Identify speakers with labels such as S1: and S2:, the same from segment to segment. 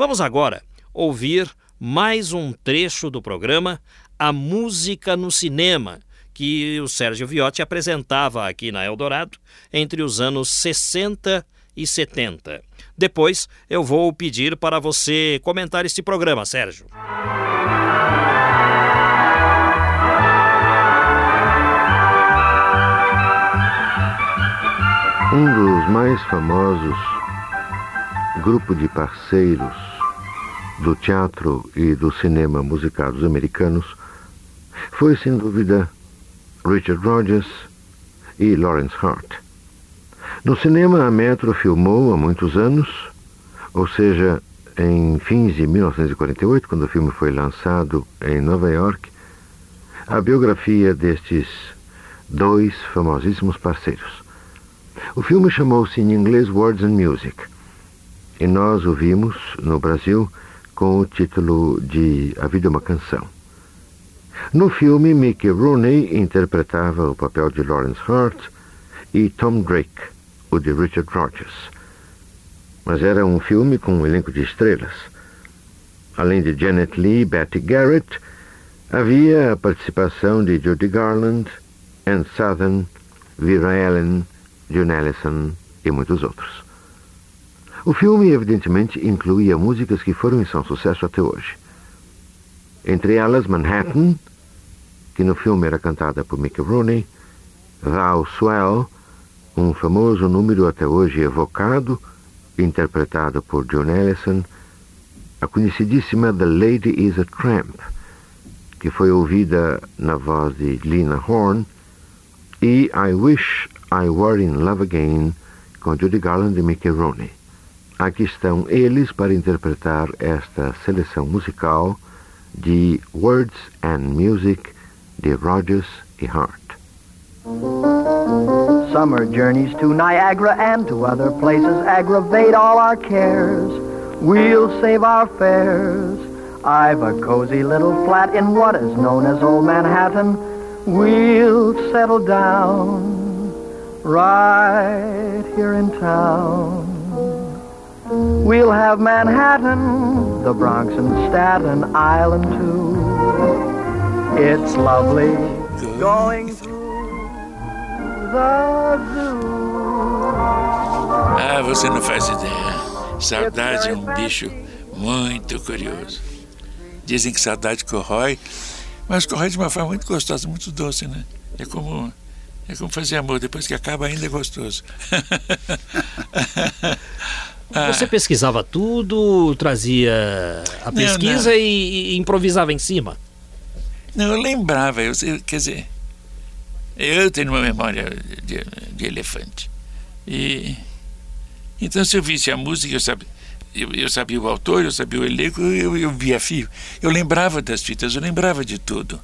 S1: Vamos agora ouvir mais um trecho do programa A Música no Cinema, que o Sérgio Viotti apresentava aqui na Eldorado entre os anos 60 e 70. Depois eu vou pedir para você comentar este programa, Sérgio.
S2: Um dos mais famosos grupos de parceiros do teatro e do cinema musicados americanos foi, sem dúvida, Richard Rodgers e Lawrence Hart. No cinema, a Metro filmou há muitos anos, ou seja, em fins de 1948, quando o filme foi lançado em Nova York, a biografia destes dois famosíssimos parceiros. O filme chamou-se em inglês Words and Music e nós o vimos no Brasil com o título de A Vida é uma Canção. No filme, Mickey Rooney interpretava o papel de Lawrence Hart e Tom Drake, o de Richard Rogers. Mas era um filme com um elenco de estrelas. Além de Janet Lee e Betty Garrett, havia a participação de Judy Garland, Anne Southern, Vera Ellen, John Ellison e muitos outros. O filme, evidentemente, incluía músicas que foram e são sucesso até hoje. Entre elas, Manhattan, que no filme era cantada por Mickey Rooney, Thou Swell, um famoso número até hoje evocado, interpretado por John Ellison, a conhecidíssima The Lady is a Tramp, que foi ouvida na voz de Lina Horne, e I Wish I Were in Love Again, com Judy Garland e Mickey Rooney. Aqui estão eles para interpretar esta seleção musical de Words and Music de Rogers e Hart.
S3: Summer journeys to Niagara and to other places aggravate all our cares. We'll save our fares. I've a cozy little flat in what is known as Old Manhattan. We'll settle down right here in town. We'll have Manhattan, the Bronx and Staten Island too. It's lovely going through the zoo.
S4: Ah, você não faz ideia. Saudade é um bicho muito curioso. Dizem que saudade corrói, mas corrói de uma forma muito gostosa, muito doce, né? É como é como fazer amor, depois que acaba ainda é gostoso.
S1: Você pesquisava tudo, trazia a pesquisa não, não. E, e, improvisava em cima?
S4: Não, eu lembrava, eu, quer dizer, eu tenho uma memória de, de elefante. E então se eu visse a música, eu sabia, eu, eu sabia o autor, eu sabia o elenco, eu, eu via fio. Eu lembrava das fitas, eu lembrava de tudo.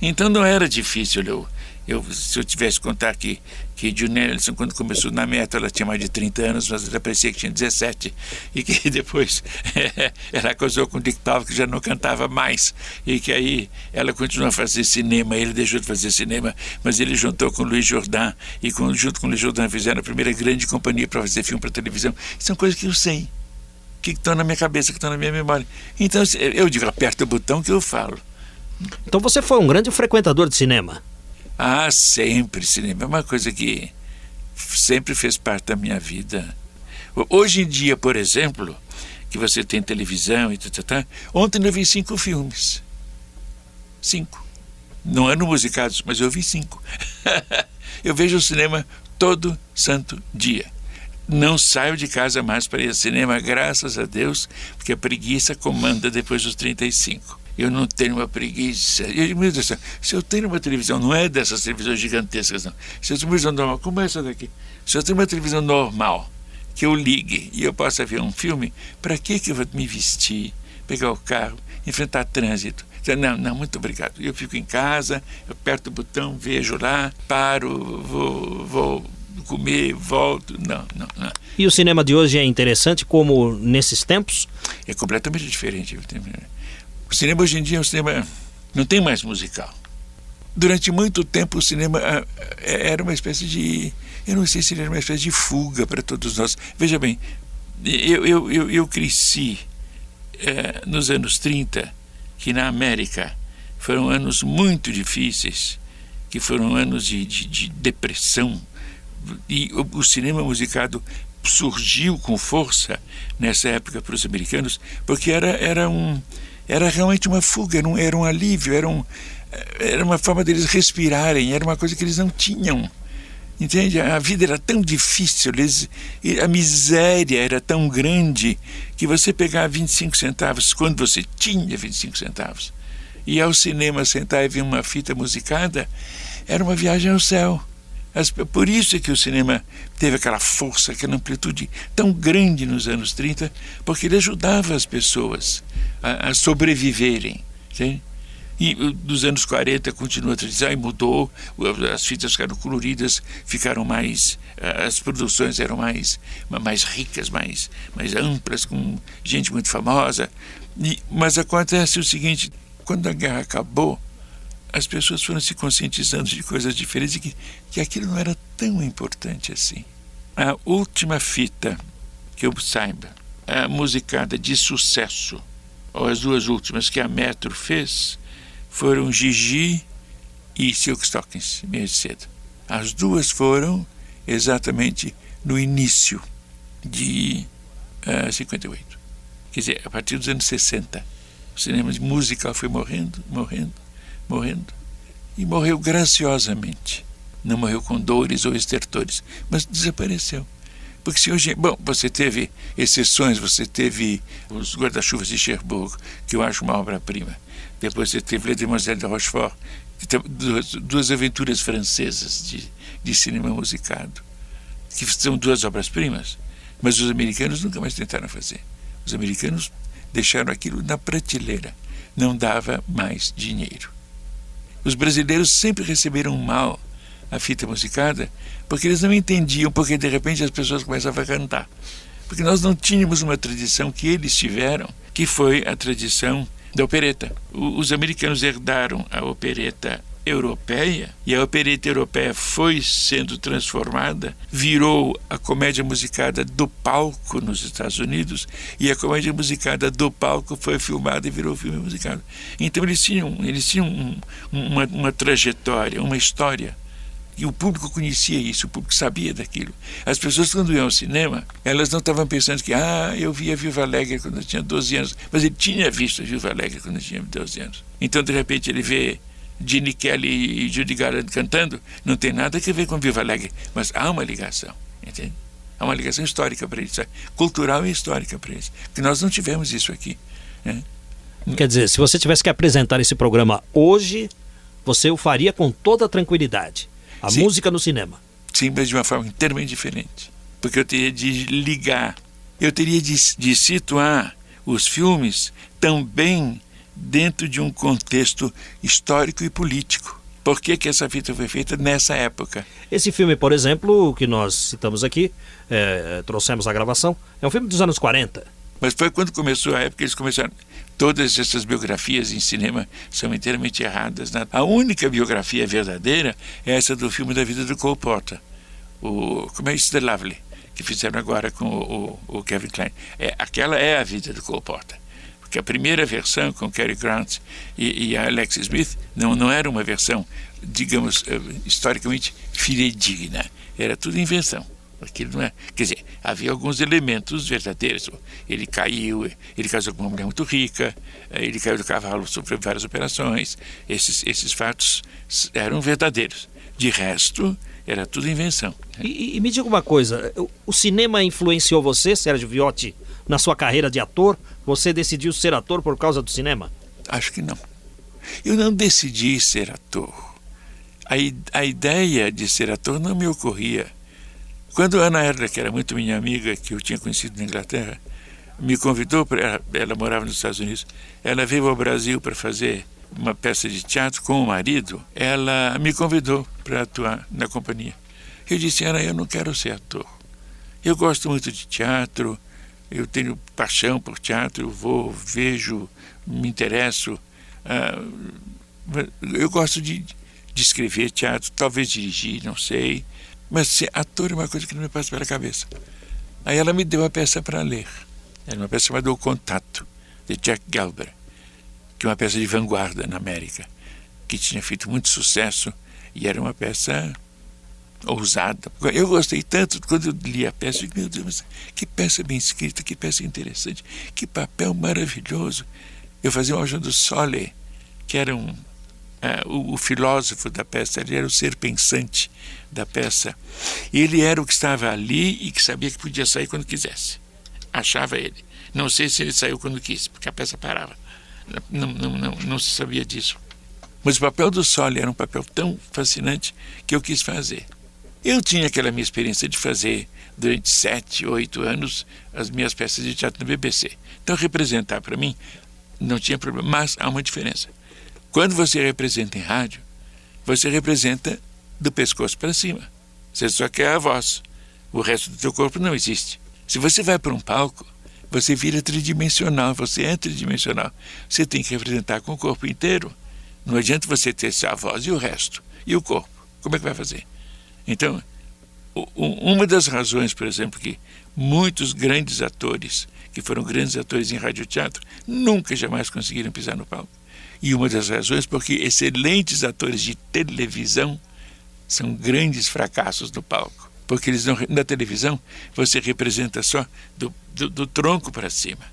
S4: Então não era difícil eu, eu, se eu tivesse que contar que, que June Nelson, quando começou na meta, ela tinha mais de 30 anos, mas ela parecia que tinha 17, e que depois ela casou com Dick Powell, que já não cantava mais, e que aí ela continuou a fazer cinema, ele deixou de fazer cinema, mas ele juntou com Luiz Jordan, e com, junto com Luiz Jordan fizeram a primeira grande companhia para fazer filme para televisão. São coisas que eu sei, que estão na minha cabeça, que estão na minha memória. Então eu digo, aperta o botão que eu falo.
S1: Então você foi um grande frequentador de cinema?
S4: Ah, sempre. Cinema é uma coisa que sempre fez parte da minha vida. Hoje em dia, por exemplo, que você tem televisão e tal, ontem eu vi cinco filmes. Cinco. Não eram musicados, mas eu vi cinco. eu vejo o cinema todo santo dia. Não saio de casa mais para ir ao cinema, graças a Deus, porque a preguiça comanda depois dos 35 eu não tenho uma preguiça. Eu digo, meu Deus, se eu tenho uma televisão, não é dessas televisões gigantescas, não. Se eu tenho uma televisão normal, como é essa daqui? Se eu tenho uma televisão normal, que eu ligue e eu possa ver um filme, para que, que eu vou me vestir, pegar o carro, enfrentar trânsito? Não, não, muito obrigado. Eu fico em casa, eu aperto o botão, vejo lá, paro, vou, vou comer, volto. Não, não, não.
S1: E o cinema de hoje é interessante como nesses tempos?
S4: É completamente diferente. O cinema hoje em dia é um cinema. não tem mais musical. Durante muito tempo o cinema ah, é, era uma espécie de. Eu não sei se ele era uma espécie de fuga para todos nós. Veja bem, eu, eu, eu, eu cresci eh, nos anos 30, que na América foram anos muito difíceis, que foram anos de, de, de depressão, e o, o cinema musicado surgiu com força nessa época para os americanos, porque era, era, um, era realmente uma fuga, era um, era um alívio, era, um, era uma forma deles respirarem, era uma coisa que eles não tinham. Entende? A vida era tão difícil, eles, a miséria era tão grande que você pegar 25 centavos quando você tinha 25 centavos e ao cinema sentar e ver uma fita musicada era uma viagem ao céu. Por isso é que o cinema teve aquela força, aquela amplitude tão grande nos anos 30, porque ele ajudava as pessoas a, a sobreviverem. Entende? E dos anos 40 continua a tradição e mudou, as fitas ficaram coloridas, ficaram mais, as produções eram mais, mais ricas, mais, mais amplas, com gente muito famosa. E, mas acontece o seguinte: quando a guerra acabou, as pessoas foram se conscientizando de coisas diferentes e que, que aquilo não era tão importante assim. A última fita que eu saiba, a musicada de sucesso, ou as duas últimas que a Metro fez, foram Gigi e Silk Stockings, meio cedo. As duas foram exatamente no início de uh, eh, 58. Quer dizer, a partir dos anos 60. O cinema musical foi morrendo, morrendo, morrendo. E morreu graciosamente. Não morreu com dores ou estertores, mas desapareceu. Porque se hoje. Bom, você teve exceções, você teve os guarda-chuvas de Cherbourg, que eu acho uma obra-prima. Depois você teve Les Demoiselles de Rochefort, duas, duas aventuras francesas de, de cinema musicado, que são duas obras-primas. Mas os americanos nunca mais tentaram fazer. Os americanos deixaram aquilo na prateleira. Não dava mais dinheiro. Os brasileiros sempre receberam mal a fita musicada porque eles não entendiam porque de repente as pessoas começavam a cantar. Porque nós não tínhamos uma tradição que eles tiveram, que foi a tradição da opereta. os americanos herdaram a opereta europeia e a opereta europeia foi sendo transformada, virou a comédia musicada do palco nos Estados Unidos e a comédia musicada do palco foi filmada e virou filme musicado. Então eles tinham, eles tinham um, uma, uma trajetória, uma história e o público conhecia isso, o público sabia daquilo. As pessoas, quando iam ao cinema, elas não estavam pensando que, ah, eu via Viva Alegre quando eu tinha 12 anos. Mas ele tinha visto Viva Alegre quando eu tinha 12 anos. Então, de repente, ele vê Gene Kelly e Judy Garland cantando, não tem nada a ver com Viva Alegre, mas há uma ligação, entende? Há uma ligação histórica para isso, cultural e histórica para isso, que nós não tivemos isso aqui. Né?
S1: Quer dizer, se você tivesse que apresentar esse programa hoje, você o faria com toda tranquilidade. A Sim. música no cinema.
S4: Sim, mas de uma forma inteiramente diferente. Porque eu teria de ligar, eu teria de, de situar os filmes também dentro de um contexto histórico e político. Por que, que essa fita foi feita nessa época?
S1: Esse filme, por exemplo, que nós citamos aqui, é, trouxemos a gravação, é um filme dos anos 40.
S4: Mas foi quando começou a época que eles começaram. Todas essas biografias em cinema são inteiramente erradas. Né? A única biografia verdadeira é essa do filme da vida do Cole Porter. O, como é isso? The Lovely, que fizeram agora com o, o, o Kevin Klein. É, aquela é a vida do Cole Porter que a primeira versão com Cary Grant e, e Alex Smith não, não era uma versão, digamos, uh, historicamente fidedigna. Era tudo invenção. Aquilo não é, quer dizer, havia alguns elementos verdadeiros. Ele caiu, ele casou com uma mulher muito rica, eh, ele caiu do cavalo, sofreu várias operações. Esses, esses fatos eram verdadeiros. De resto, era tudo invenção.
S1: E, e, me diga uma coisa: o cinema influenciou você, Sérgio Viotti, na sua carreira de ator? Você decidiu ser ator por causa do cinema?
S4: Acho que não. Eu não decidi ser ator. A, a ideia de ser ator não me ocorria. Quando Ana Erla, que era muito minha amiga, que eu tinha conhecido na Inglaterra, me convidou para ela morava nos Estados Unidos, ela veio ao Brasil para fazer uma peça de teatro com o marido, ela me convidou para atuar na companhia. Eu disse, Ana, eu não quero ser ator. Eu gosto muito de teatro, eu tenho paixão por teatro, eu vou, vejo, me interesso. Uh, eu gosto de, de escrever teatro, talvez dirigir, não sei. Mas ser ator é uma coisa que não me passa pela cabeça. Aí ela me deu a peça para ler. Era uma peça chamada O Contato, de Jack Gelber, que é uma peça de vanguarda na América, que tinha feito muito sucesso e era uma peça ousada. Eu gostei tanto quando eu li a peça, eu meu Deus, que peça bem escrita, que peça interessante, que papel maravilhoso. Eu fazia uma do Sole, que era um, uh, o, o, filósofo da peça, ele era o ser pensante da peça. Ele era o que estava ali e que sabia que podia sair quando quisesse. Achava ele. Não sei se ele saiu quando quis, porque a peça parava. Não, não, não, não se sabia disso. Mas o papel do Sole era um papel tão fascinante que eu quis fazer. Eu tinha aquela minha experiência de fazer durante sete, oito anos as minhas peças de teatro no BBC. Então representar para mim não tinha problema, mas há uma diferença. Quando você representa em rádio, você representa do pescoço para cima. Você só quer a voz. O resto do teu corpo não existe. Se você vai para um palco, você vira tridimensional, você é tridimensional. Você tem que representar com o corpo inteiro. Não adianta você ter só a voz e o resto. E o corpo? Como é que vai fazer? Então, uma das razões, por exemplo, que muitos grandes atores, que foram grandes atores em radioteatro, nunca jamais conseguiram pisar no palco. E uma das razões porque excelentes atores de televisão são grandes fracassos no palco. Porque eles não, na televisão você representa só do, do, do tronco para cima.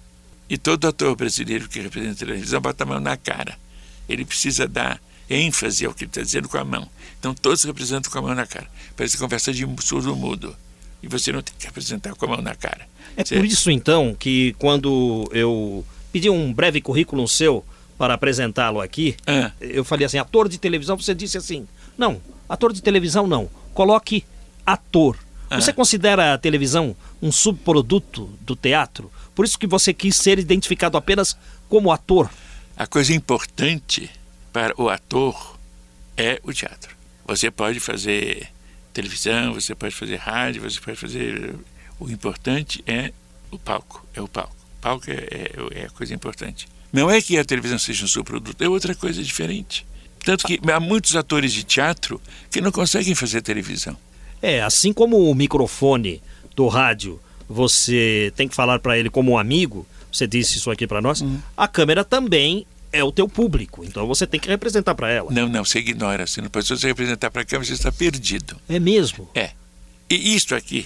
S4: E todo ator brasileiro que representa a televisão bota a mão na cara. Ele precisa dar ênfase ao que ele está dizendo com a mão. Então todos representam com a mão na cara. Parece conversa de surdo mudo. E você não tem que representar com a mão na cara.
S1: É por isso então que quando eu pedi um breve currículo seu para apresentá-lo aqui, ah. eu falei assim, ator de televisão, você disse assim, não, ator de televisão não, coloque ator. Ah. Você considera a televisão um subproduto do teatro? Por isso que você quis ser identificado apenas como ator?
S4: A coisa importante para o ator é o teatro. Você pode fazer televisão, você pode fazer rádio, você pode fazer. O importante é o palco. É o palco. O palco é, é, é a coisa importante. Não é que a televisão seja um subproduto, é outra coisa diferente. Tanto que há muitos atores de teatro que não conseguem fazer televisão.
S1: É, assim como o microfone do rádio, você tem que falar para ele como um amigo, você disse isso aqui para nós, uhum. a câmera também é o teu público, então você tem que representar para ela.
S4: Não, não, você ignora. Se não pode você representar para a você está perdido.
S1: É mesmo?
S4: É. E isto aqui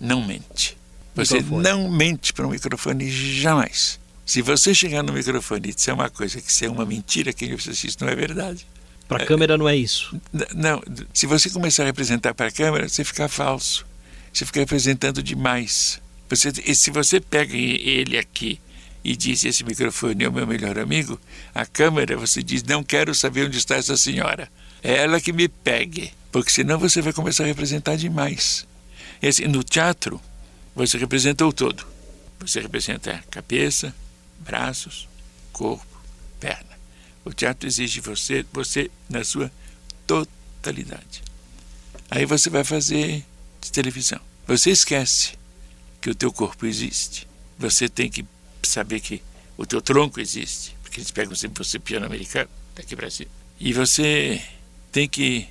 S4: não mente. Você microfone. não mente para um microfone jamais. Se você chegar no microfone e disser uma coisa que isso é uma mentira, quem você isso não é verdade.
S1: Para a é, câmera não é isso.
S4: Não, se você começar a representar para a câmera, você fica falso. Você fica representando demais. Você, se você pega ele aqui e diz: Esse microfone é o meu melhor amigo, a câmera você diz: Não quero saber onde está essa senhora. É ela que me pegue, porque senão você vai começar a representar demais. E assim, no teatro, você representa o todo. Você representa cabeça, braços, corpo, perna. O teatro exige você, você na sua totalidade. Aí você vai fazer televisão. Você esquece que o teu corpo existe. Você tem que saber que o teu tronco existe, porque eles pegam sempre você piano americano, daqui para cima. E você tem que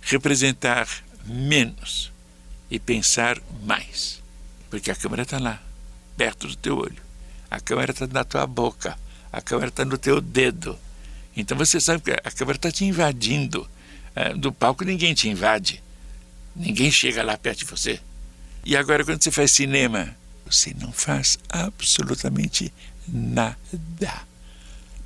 S4: representar menos e pensar mais, porque a câmera está lá, perto do teu olho. A câmera está na tua boca, a câmera está no teu dedo. Então você sabe que a câmera está te invadindo. É, do palco ninguém te invade. Ninguém chega lá perto de você. E agora, quando você faz cinema, você não faz absolutamente nada.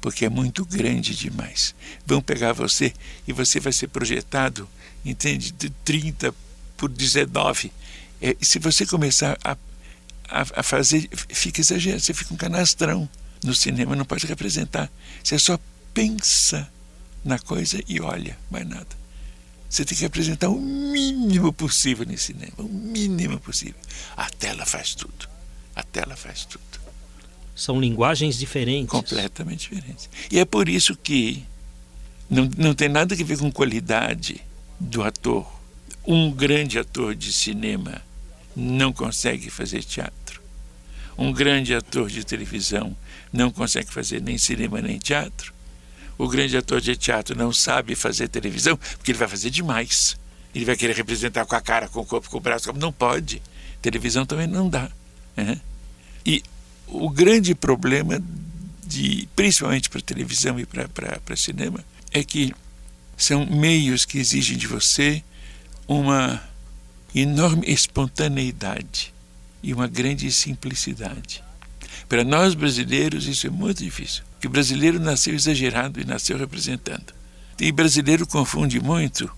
S4: Porque é muito grande demais. Vão pegar você e você vai ser projetado, entende? De 30 por 19. É, se você começar a, a, a fazer, fica exagerado, você fica um canastrão. No cinema não pode representar. Você só pensa na coisa e olha, mais nada. Você tem que apresentar o mínimo possível nesse cinema, o mínimo possível. A tela faz tudo. A tela faz tudo.
S1: São linguagens diferentes.
S4: Completamente diferentes. E é por isso que não, não tem nada a ver com qualidade do ator. Um grande ator de cinema não consegue fazer teatro. Um grande ator de televisão não consegue fazer nem cinema nem teatro. O grande ator de teatro não sabe fazer televisão porque ele vai fazer demais. Ele vai querer representar com a cara, com o corpo, com o braço. Não pode. Televisão também não dá. Né? E o grande problema, de, principalmente para televisão e para cinema, é que são meios que exigem de você uma enorme espontaneidade e uma grande simplicidade. Para nós brasileiros isso é muito difícil, porque o brasileiro nasceu exagerado e nasceu representando. E brasileiro confunde muito.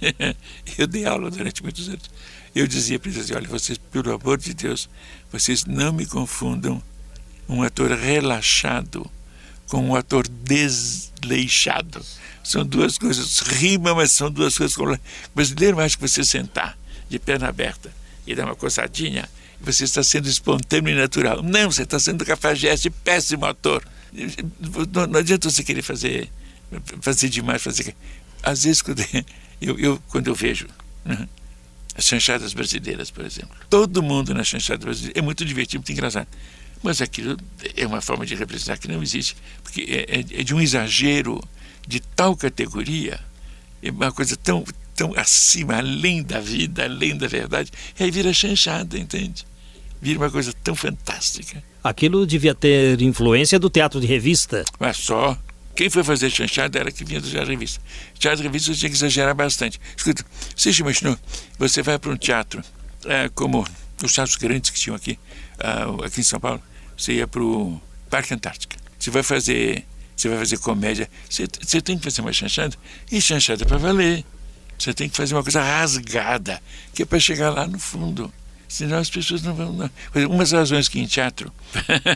S4: Eu dei aula durante muitos anos. Eu dizia para eles assim, olha, vocês, pelo amor de Deus, vocês não me confundam um ator relaxado com um ator desleixado. São duas coisas, rima, mas são duas coisas. O brasileiro acha que você sentar de perna aberta e dar uma coçadinha, você está sendo espontâneo e natural. Não, você está sendo cafajeste, péssimo ator. Não, não, adianta você querer fazer, fazer demais, fazer. Às vezes, quando eu, eu quando eu vejo né, as chanchadas brasileiras, por exemplo, todo mundo na chanchada brasileira é muito divertido, muito engraçado. Mas aquilo é uma forma de representar que não existe, porque é, é, é de um exagero de tal categoria, é uma coisa tão, tão acima, além da vida, além da verdade, e aí vira chanchada, entende? Vira uma coisa tão fantástica.
S1: Aquilo devia ter influência do teatro de revista.
S4: Mas só. Quem foi fazer chanchada era que vinha do teatro revista. Teatro revista tinha que exagerar bastante. Escuta, se imaginou? Você vai para um teatro, é, como os teatros grandes que tinham aqui, uh, aqui em São Paulo, você ia para o Parque Antártica. Você vai fazer, você vai fazer comédia. Você, você tem que fazer uma chanchada. E chanchada para valer. Você tem que fazer uma coisa rasgada, que é para chegar lá no fundo. Senão as pessoas não vão. Uma das razões que em teatro,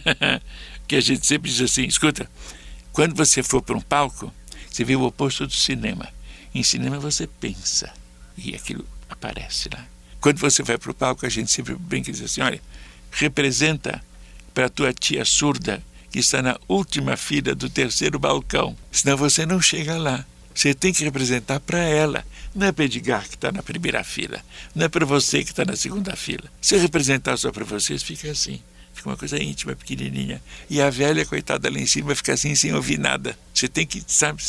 S4: que a gente sempre diz assim: escuta, quando você for para um palco, você vê o oposto do cinema. Em cinema você pensa e aquilo aparece lá. Quando você vai para o palco, a gente sempre brinca e diz assim: olha, representa para a tua tia surda que está na última fila do terceiro balcão. Senão você não chega lá. Você tem que representar para ela. Não é para Edgar que está na primeira fila. Não é para você que está na segunda fila. Se representar só para vocês, fica assim. Fica uma coisa íntima, pequenininha. E a velha, coitada lá em cima, fica assim sem ouvir nada. Você tem que, sabe,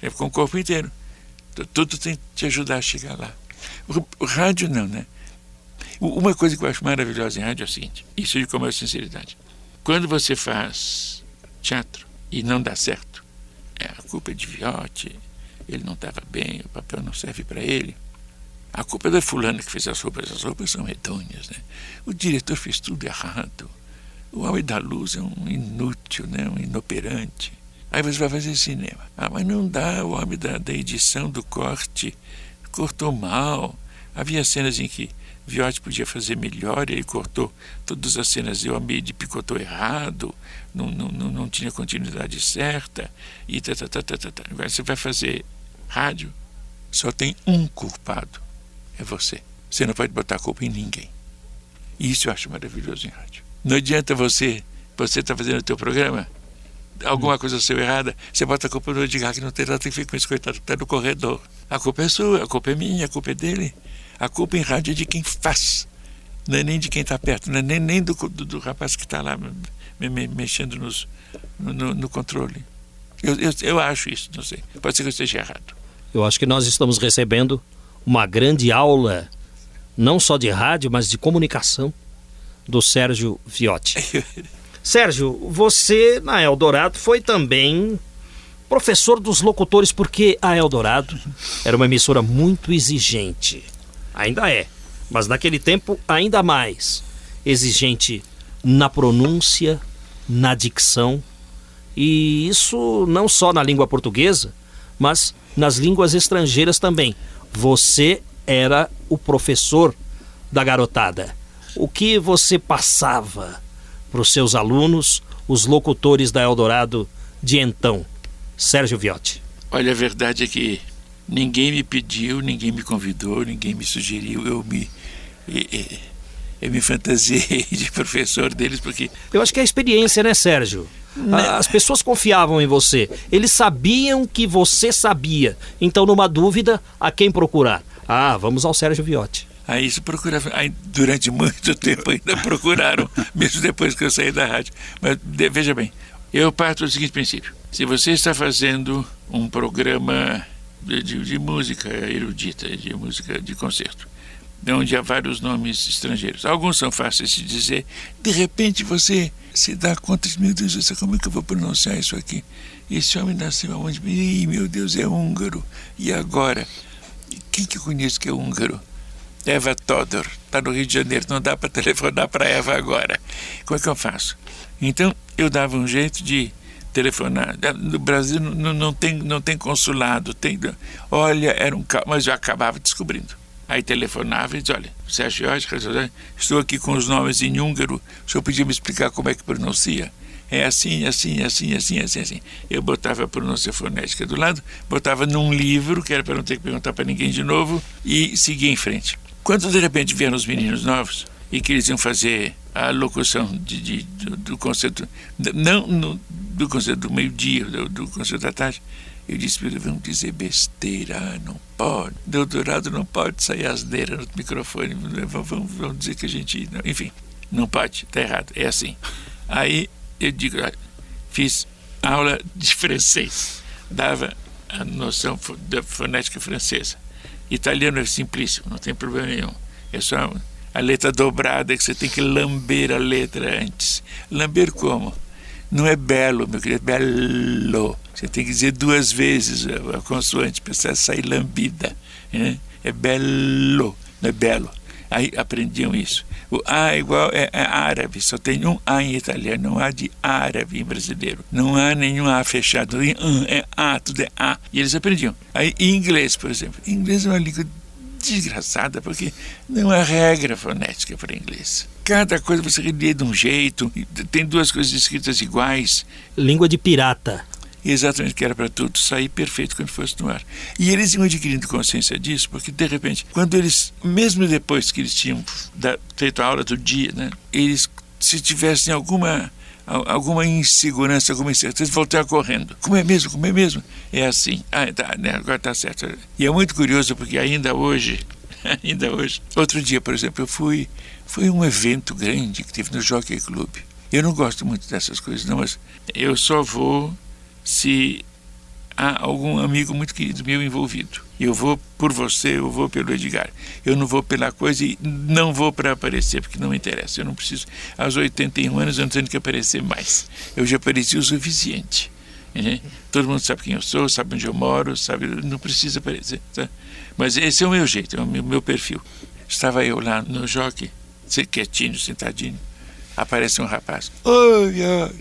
S4: é com o corpo inteiro. Tudo tem que te ajudar a chegar lá. O, rádio não, né? Uma coisa que eu acho maravilhosa em rádio é o seguinte: isso de com a sinceridade. Quando você faz teatro e não dá certo, é, a culpa é de Viotti, ele não estava bem, o papel não serve para ele. A culpa é da fulana que fez as roupas, as roupas são medonhas, né? O diretor fez tudo errado. O homem da luz é um inútil, né? um inoperante. Aí você vai fazer cinema. Ah, mas não dá, o homem da, da edição, do corte, cortou mal. Havia cenas em que Viotti podia fazer melhor, ele cortou todas as cenas e o Amide picotou errado, não, não, não, não tinha continuidade certa, e tá, tá, tá, tá, tá, tá. Agora você vai fazer rádio, só tem um culpado, é você. Você não pode botar a culpa em ninguém. E isso eu acho maravilhoso em rádio. Não adianta você, você está fazendo o teu programa, alguma coisa saiu errada, você bota a culpa no Edgar que não tem nada, que ficar com esse coitado que está no corredor. A culpa é sua, a culpa é minha, a culpa é dele. A culpa em rádio é de quem faz, não é nem de quem está perto, não é nem, nem do, do, do rapaz que está lá me, me, mexendo nos, no, no, controle. Eu, eu, eu acho isso, não sei. Pode ser que eu esteja errado.
S1: Eu acho que nós estamos recebendo uma grande aula, não só de rádio, mas de comunicação, do Sérgio Viotti. Sérgio, você na Eldorado foi também professor dos locutores, porque a Eldorado era uma emissora muito exigente ainda é, mas naquele tempo ainda mais exigente na pronúncia, na dicção, e isso não só na língua portuguesa, mas nas línguas estrangeiras também. Você era o professor da garotada. O que você passava para os seus alunos, os locutores da Eldorado de então? Sérgio Viotti.
S4: Olha, a verdade é que Ninguém me pediu, ninguém me convidou, ninguém me sugeriu. Eu me, eu me fantasiei de professor deles porque.
S1: Eu acho que é a experiência, né, Sérgio? Né? As pessoas confiavam em você. Eles sabiam que você sabia. Então, numa dúvida, a quem procurar? Ah, vamos ao Sérgio Viotti.
S4: Aí isso procurava, aí, durante muito tempo ainda procuraram, mesmo depois que eu saí da rádio. Mas de, veja bem, eu parto do seguinte princípio: se você está fazendo um programa de, de, música erudita, de música de concerto. Onde há vários nomes estrangeiros. Alguns são fáceis de dizer. De repente você se dá conta de, meu Deus, como é que eu vou pronunciar isso aqui? Esse homem nasceu aonde? Ih, meu Deus, é húngaro. E agora? Quem que eu conheço que é húngaro? Eva Todor, está no Rio de Janeiro, não dá para telefonar para Eva agora. Como é que eu faço? Então, eu dava um jeito de telefonar. No Brasil não, não, tem, não tem consulado, tem. Olha, era um mas eu acabava descobrindo. Aí telefonava e dizia, olha, Sérgio estou aqui com os nomes em húngaro, o senhor podia me explicar como é que pronuncia? É assim, assim, assim, assim, assim, assim. Eu botava a pronúncia fonética do lado, botava num livro, que era para não ter que perguntar para ninguém de novo, e seguia em frente. Quando de repente vieram os meninos novos e que eles iam fazer a locução de, de do, do, concerto, não no, do concerto do meio-dia, do, do concerto da tarde, eu disse para ele, vamos dizer besteira, não pode. Doutorado não pode sair asneira no microfone, vamos, vamos dizer que a gente. Não, enfim, não pode, está errado, é assim. Aí eu digo, fiz aula de francês, dava a noção da fonética francesa. Italiano é simplíssimo, não tem problema nenhum. É só a letra dobrada que você tem que lamber a letra antes. Lamber como? Não é belo, meu querido, é belo. Você tem que dizer duas vezes a, consoante para sair lambida. Né? É belo, não é belo. Aí aprendiam isso. O A é igual é, é, árabe, só tem um A em italiano, não há de árabe em brasileiro. Não há nenhum A fechado, é A, tudo é A. E eles aprendiam. Aí inglês, por exemplo. Em inglês é uma língua desgraçada, porque não há regra fonética para inglês. Cada coisa você lê de um jeito, tem duas coisas escritas iguais.
S1: Língua de pirata.
S4: Exatamente, que era para tudo sair perfeito quando fosse no ar. E eles iam adquirindo consciência disso, porque de repente, quando eles, mesmo depois que eles tinham feito a aula do dia, né, eles, se tivessem alguma alguma insegurança, alguma incerteza, voltar correndo. Como é mesmo? Como é mesmo? É assim. Ah, tá, né? agora está certo. E é muito curioso porque ainda hoje, ainda hoje, outro dia, por exemplo, eu fui, foi um evento grande que teve no Jockey Club. Eu não gosto muito dessas coisas, não, mas eu só vou se há algum amigo muito querido meu envolvido. Eu vou por você, eu vou pelo Edgar. Eu não vou pela coisa e não vou para aparecer, porque não me interessa. Eu não preciso. Aos 81 anos eu não tenho que aparecer mais. Eu já apareci o suficiente. Todo mundo sabe quem eu sou, sabe onde eu moro, sabe. Não precisa aparecer. Tá? Mas esse é o meu jeito, é o meu, meu perfil. Estava eu lá no jockey, quietinho, sentadinho. Aparece um rapaz. Oi, Oi,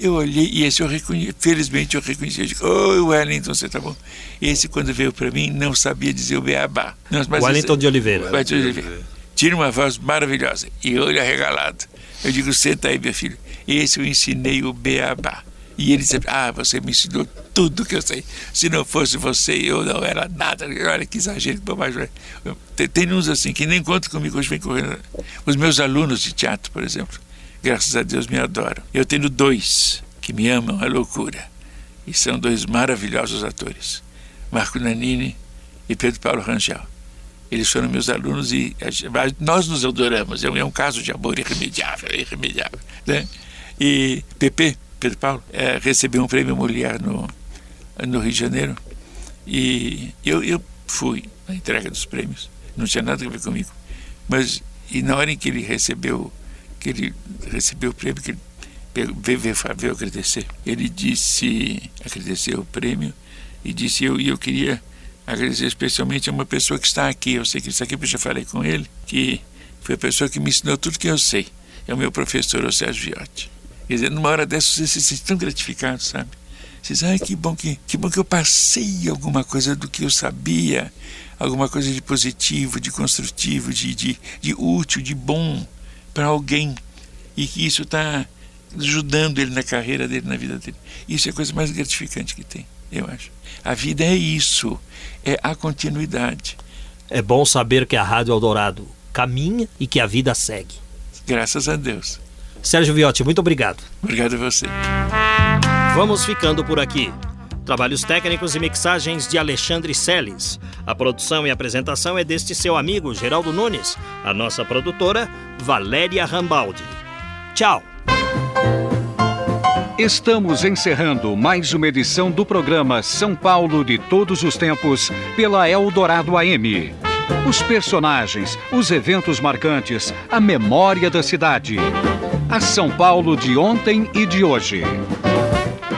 S4: eu olhei e esse eu reconheci, felizmente eu reconheci. Eu digo, oi, Wellington, você tá bom? Esse, quando veio para mim, não sabia dizer o beabá.
S1: Não, Wellington de Oliveira.
S4: Wellington de Oliveira. Tinha uma voz maravilhosa e olho arregalado. Eu digo, senta aí, meu filho. Esse eu ensinei o beabá. E ele disse, ah, você me ensinou tudo que eu sei. Se não fosse você, eu não era nada. Olha que exagero, que bobagem. Tem, tem uns assim que nem contam comigo, hoje vem correndo. Os meus alunos de teatro, por exemplo graças a Deus me adoram. Eu tenho dois que me amam a loucura e são dois maravilhosos atores, Marco Nanini e Pedro Paulo Rangel. Eles foram meus alunos e nós nos adoramos. É é um caso de amor irremediável, irremediável. Né? E Pepe, Pedro Paulo, é, recebeu um prêmio Mulher no, no Rio de Janeiro e eu, eu fui na entrega dos prêmios. Não tinha nada a ver comigo. Mas e na hora em que ele recebeu que ele recebeu o prêmio, que ele veio, veio, agradecer. Ele disse, agradeceu o prêmio e disse, eu, eu queria agradecer especialmente a uma pessoa que está aqui. Eu sei que está aqui porque já falei com ele, que foi a pessoa que me ensinou tudo que eu sei. É o meu professor, o Sérgio Viotti. Quer dizer, numa hora dessa você se sente tão gratificado, sabe? Você diz, ai, que bom que, que bom que eu passei alguma coisa do que eu sabia, alguma coisa de positivo, de construtivo, de, de, de útil, de bom para alguém e que isso está ajudando ele na carreira dele, na vida dele. Isso é a coisa mais gratificante que tem, eu acho. A vida é isso, é a continuidade.
S1: É bom saber que a Rádio Eldorado caminha e que a vida segue.
S4: Graças a Deus.
S1: Sérgio Viotti, muito obrigado.
S4: Obrigado a você.
S1: Vamos ficando por aqui. Trabalhos técnicos e mixagens de Alexandre Seles. A produção e apresentação é deste seu amigo Geraldo Nunes. A nossa produtora, Valéria Rambaldi. Tchau.
S5: Estamos encerrando mais uma edição do programa São Paulo de Todos os Tempos pela Eldorado AM. Os personagens, os eventos marcantes, a memória da cidade. A São Paulo de ontem e de hoje.